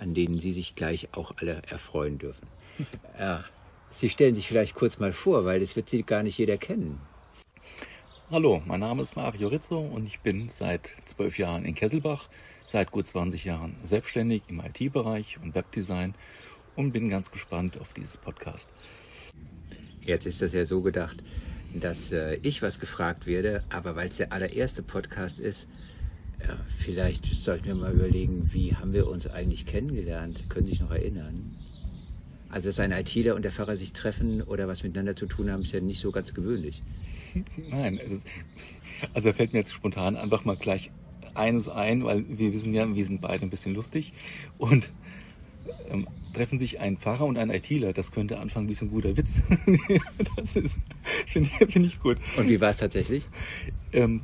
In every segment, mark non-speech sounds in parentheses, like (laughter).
an denen Sie sich gleich auch alle erfreuen dürfen. Ja, Sie stellen sich vielleicht kurz mal vor, weil das wird Sie gar nicht jeder kennen. Hallo, mein Name ist Mario Rizzo und ich bin seit zwölf Jahren in Kesselbach, seit gut 20 Jahren selbstständig im IT-Bereich und Webdesign und bin ganz gespannt auf dieses Podcast. Jetzt ist das ja so gedacht, dass äh, ich was gefragt werde, aber weil es der allererste Podcast ist, äh, vielleicht sollten wir mal überlegen, wie haben wir uns eigentlich kennengelernt? Können Sie sich noch erinnern? Also, dass ein ITler und der Pfarrer sich treffen oder was miteinander zu tun haben, ist ja nicht so ganz gewöhnlich. (laughs) Nein, also da fällt mir jetzt spontan einfach mal gleich eines ein, weil wir wissen ja, wir sind beide ein bisschen lustig und ähm, treffen sich ein Pfarrer und ein ITler. Das könnte anfangen wie so ein guter Witz. (laughs) das ist, finde ich, find ich gut. Und wie war es tatsächlich? Ähm,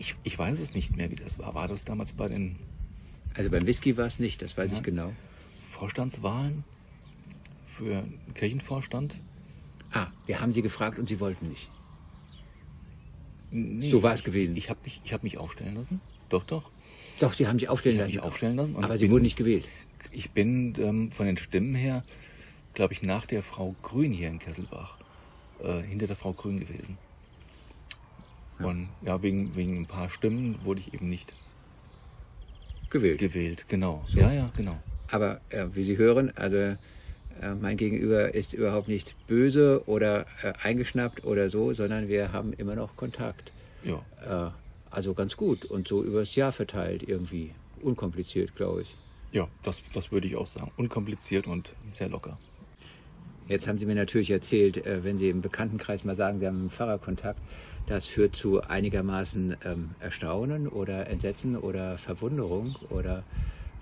ich, ich weiß es nicht mehr, wie das war. War das damals bei den... Also beim Whisky war es nicht, das weiß ja. ich genau. Vorstandswahlen für Kirchenvorstand. Ah, wir haben Sie gefragt und Sie wollten nicht. Nee, so war es gewesen. Ich habe mich, hab mich aufstellen lassen. Doch, doch. Doch, Sie haben sich aufstellen ich lassen. Mich aufstellen lassen. Aber Sie bin, wurden nicht gewählt. Ich bin ähm, von den Stimmen her, glaube ich, nach der Frau Grün hier in Kesselbach, äh, hinter der Frau Grün gewesen. Ja. Und ja, wegen, wegen ein paar Stimmen wurde ich eben nicht gewählt. Gewählt, genau. So. Ja, ja, genau. Aber äh, wie Sie hören, also äh, mein Gegenüber ist überhaupt nicht böse oder äh, eingeschnappt oder so, sondern wir haben immer noch Kontakt. Ja. Äh, also ganz gut und so übers Jahr verteilt irgendwie. Unkompliziert, glaube ich. Ja, das, das würde ich auch sagen. Unkompliziert und sehr locker. Jetzt haben Sie mir natürlich erzählt, äh, wenn Sie im Bekanntenkreis mal sagen, Sie haben einen Pfarrerkontakt, das führt zu einigermaßen ähm, Erstaunen oder Entsetzen oder Verwunderung oder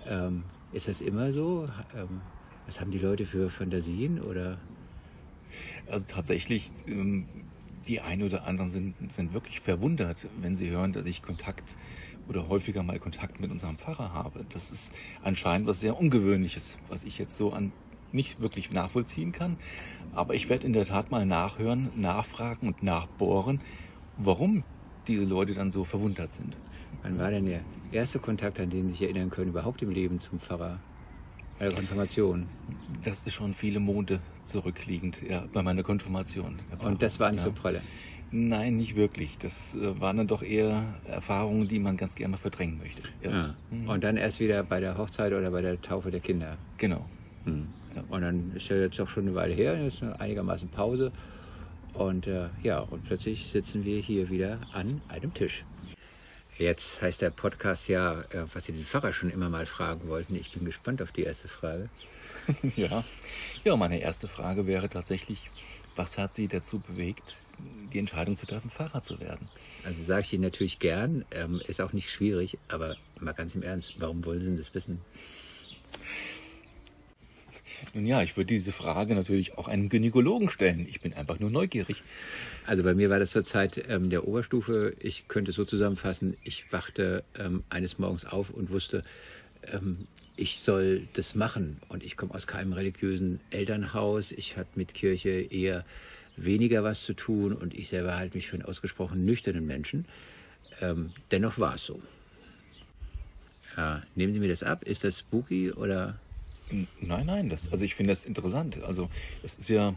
ähm, ist das immer so? Ähm, was haben die Leute für Fantasien oder? Also tatsächlich, ähm, die einen oder anderen sind, sind wirklich verwundert, wenn sie hören, dass ich Kontakt oder häufiger mal Kontakt mit unserem Pfarrer habe. Das ist anscheinend was sehr Ungewöhnliches, was ich jetzt so an nicht wirklich nachvollziehen kann. Aber ich werde in der Tat mal nachhören, nachfragen und nachbohren, warum diese Leute dann so verwundert sind. Wann war denn der erste Kontakt, an den Sie sich erinnern können, überhaupt im Leben zum Pfarrer? Bei der Konfirmation? Das ist schon viele Monde zurückliegend, ja, bei meiner Konfirmation. Und das war nicht ja. so pralle? Nein, nicht wirklich. Das äh, waren dann doch eher Erfahrungen, die man ganz gerne verdrängen möchte. Ja. ja. Mhm. Und dann erst wieder bei der Hochzeit oder bei der Taufe der Kinder? Genau. Mhm. Und dann ist ja jetzt auch schon eine Weile her, jetzt einigermaßen Pause. Und äh, ja, und plötzlich sitzen wir hier wieder an einem Tisch. Jetzt heißt der Podcast ja, äh, was Sie den Pfarrer schon immer mal fragen wollten. Ich bin gespannt auf die erste Frage. (laughs) ja. ja, meine erste Frage wäre tatsächlich, was hat Sie dazu bewegt, die Entscheidung zu treffen, Pfarrer zu werden? Also sage ich Ihnen natürlich gern, ähm, ist auch nicht schwierig, aber mal ganz im Ernst, warum wollen Sie das wissen? Nun ja, ich würde diese Frage natürlich auch einem Gynäkologen stellen. Ich bin einfach nur neugierig. Also bei mir war das zur Zeit ähm, der Oberstufe. Ich könnte es so zusammenfassen, ich wachte ähm, eines Morgens auf und wusste, ähm, ich soll das machen. Und ich komme aus keinem religiösen Elternhaus. Ich hatte mit Kirche eher weniger was zu tun und ich selber halte mich für einen ausgesprochen nüchternen Menschen. Ähm, dennoch war es so. Ja, nehmen Sie mir das ab? Ist das spooky oder? Nein, nein, das, also ich finde das interessant. Also es ist ja,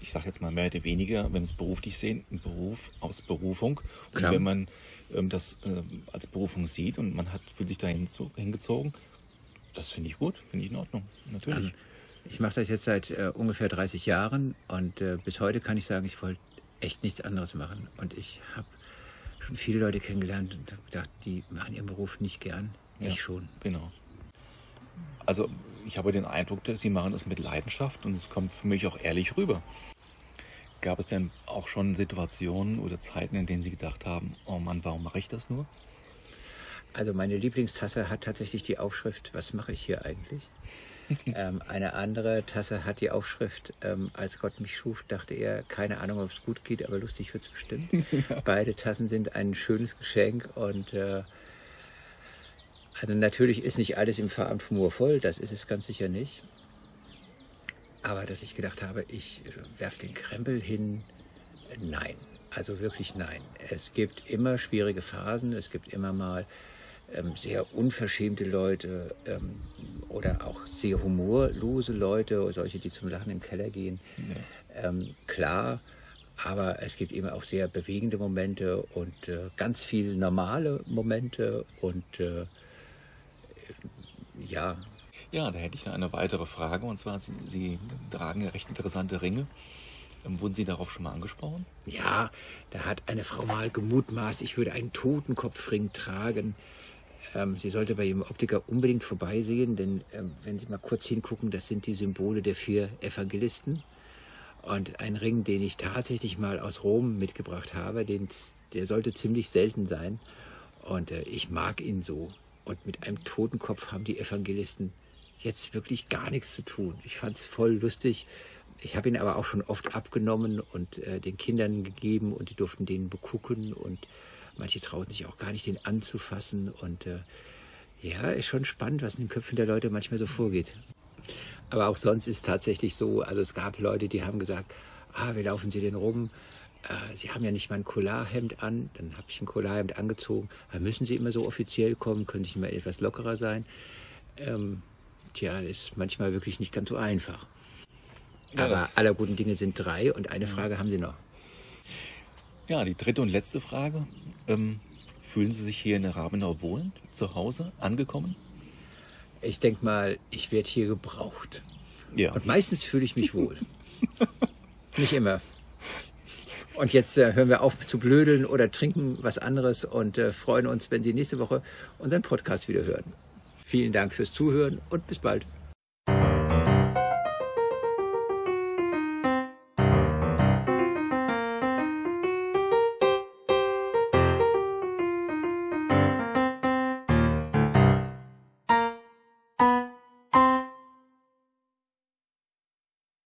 ich sage jetzt mal mehr oder weniger, wenn wir es beruflich sehen, ein Beruf aus Berufung. Klar. Und wenn man ähm, das ähm, als Berufung sieht und man hat für sich dahin hingezogen, das finde ich gut, finde ich in Ordnung, natürlich. Also, ich mache das jetzt seit äh, ungefähr 30 Jahren und äh, bis heute kann ich sagen, ich wollte echt nichts anderes machen. Und ich habe schon viele Leute kennengelernt und habe gedacht, die machen ihren Beruf nicht gern. Ja, ich schon. Genau. Also ich habe den Eindruck, dass Sie machen das mit Leidenschaft und es kommt für mich auch ehrlich rüber. Gab es denn auch schon Situationen oder Zeiten, in denen Sie gedacht haben, oh Mann, warum mache ich das nur? Also meine Lieblingstasse hat tatsächlich die Aufschrift, was mache ich hier eigentlich? (laughs) ähm, eine andere Tasse hat die Aufschrift, ähm, als Gott mich schuf, dachte er, keine Ahnung, ob es gut geht, aber lustig wird es bestimmt. (laughs) ja. Beide Tassen sind ein schönes Geschenk und äh, also natürlich ist nicht alles im Pfarramt humorvoll, das ist es ganz sicher nicht. Aber dass ich gedacht habe, ich äh, werfe den Krempel hin, nein. Also wirklich nein. Es gibt immer schwierige Phasen, es gibt immer mal ähm, sehr unverschämte Leute ähm, oder auch sehr humorlose Leute, solche, die zum Lachen im Keller gehen. Ja. Ähm, klar, aber es gibt eben auch sehr bewegende Momente und äh, ganz viele normale Momente und äh, ja. Ja, da hätte ich noch eine weitere Frage und zwar, Sie, Sie tragen ja recht interessante Ringe. Ähm, wurden Sie darauf schon mal angesprochen? Ja, da hat eine Frau mal gemutmaßt, ich würde einen Totenkopfring tragen. Ähm, sie sollte bei Ihrem Optiker unbedingt vorbeisehen, denn ähm, wenn Sie mal kurz hingucken, das sind die Symbole der vier Evangelisten. Und ein Ring, den ich tatsächlich mal aus Rom mitgebracht habe, den, der sollte ziemlich selten sein. Und äh, ich mag ihn so. Und mit einem Totenkopf haben die Evangelisten jetzt wirklich gar nichts zu tun. Ich fand es voll lustig. Ich habe ihn aber auch schon oft abgenommen und äh, den Kindern gegeben und die durften den begucken und manche trauten sich auch gar nicht, den anzufassen. Und äh, ja, ist schon spannend, was in den Köpfen der Leute manchmal so vorgeht. Aber auch sonst ist tatsächlich so, also es gab Leute, die haben gesagt, ah, wie laufen Sie denn rum? Äh, Sie haben ja nicht mal ein Collarhemd an. Dann habe ich ein Collarhemd angezogen. Aber müssen Sie immer so offiziell kommen? Könnte ich mal etwas lockerer sein? Ähm, tja, ist manchmal wirklich nicht ganz so einfach. Ja, Aber aller guten Dinge sind drei und eine Frage haben Sie noch. Ja, die dritte und letzte Frage. Ähm, fühlen Sie sich hier in der Rabenau wohl, zu Hause, angekommen? ich denke mal, ich werde hier gebraucht. Ja. Und meistens fühle ich mich wohl. (laughs) Nicht immer. Und jetzt äh, hören wir auf zu blödeln oder trinken was anderes und äh, freuen uns, wenn Sie nächste Woche unseren Podcast wieder hören. Vielen Dank fürs Zuhören und bis bald.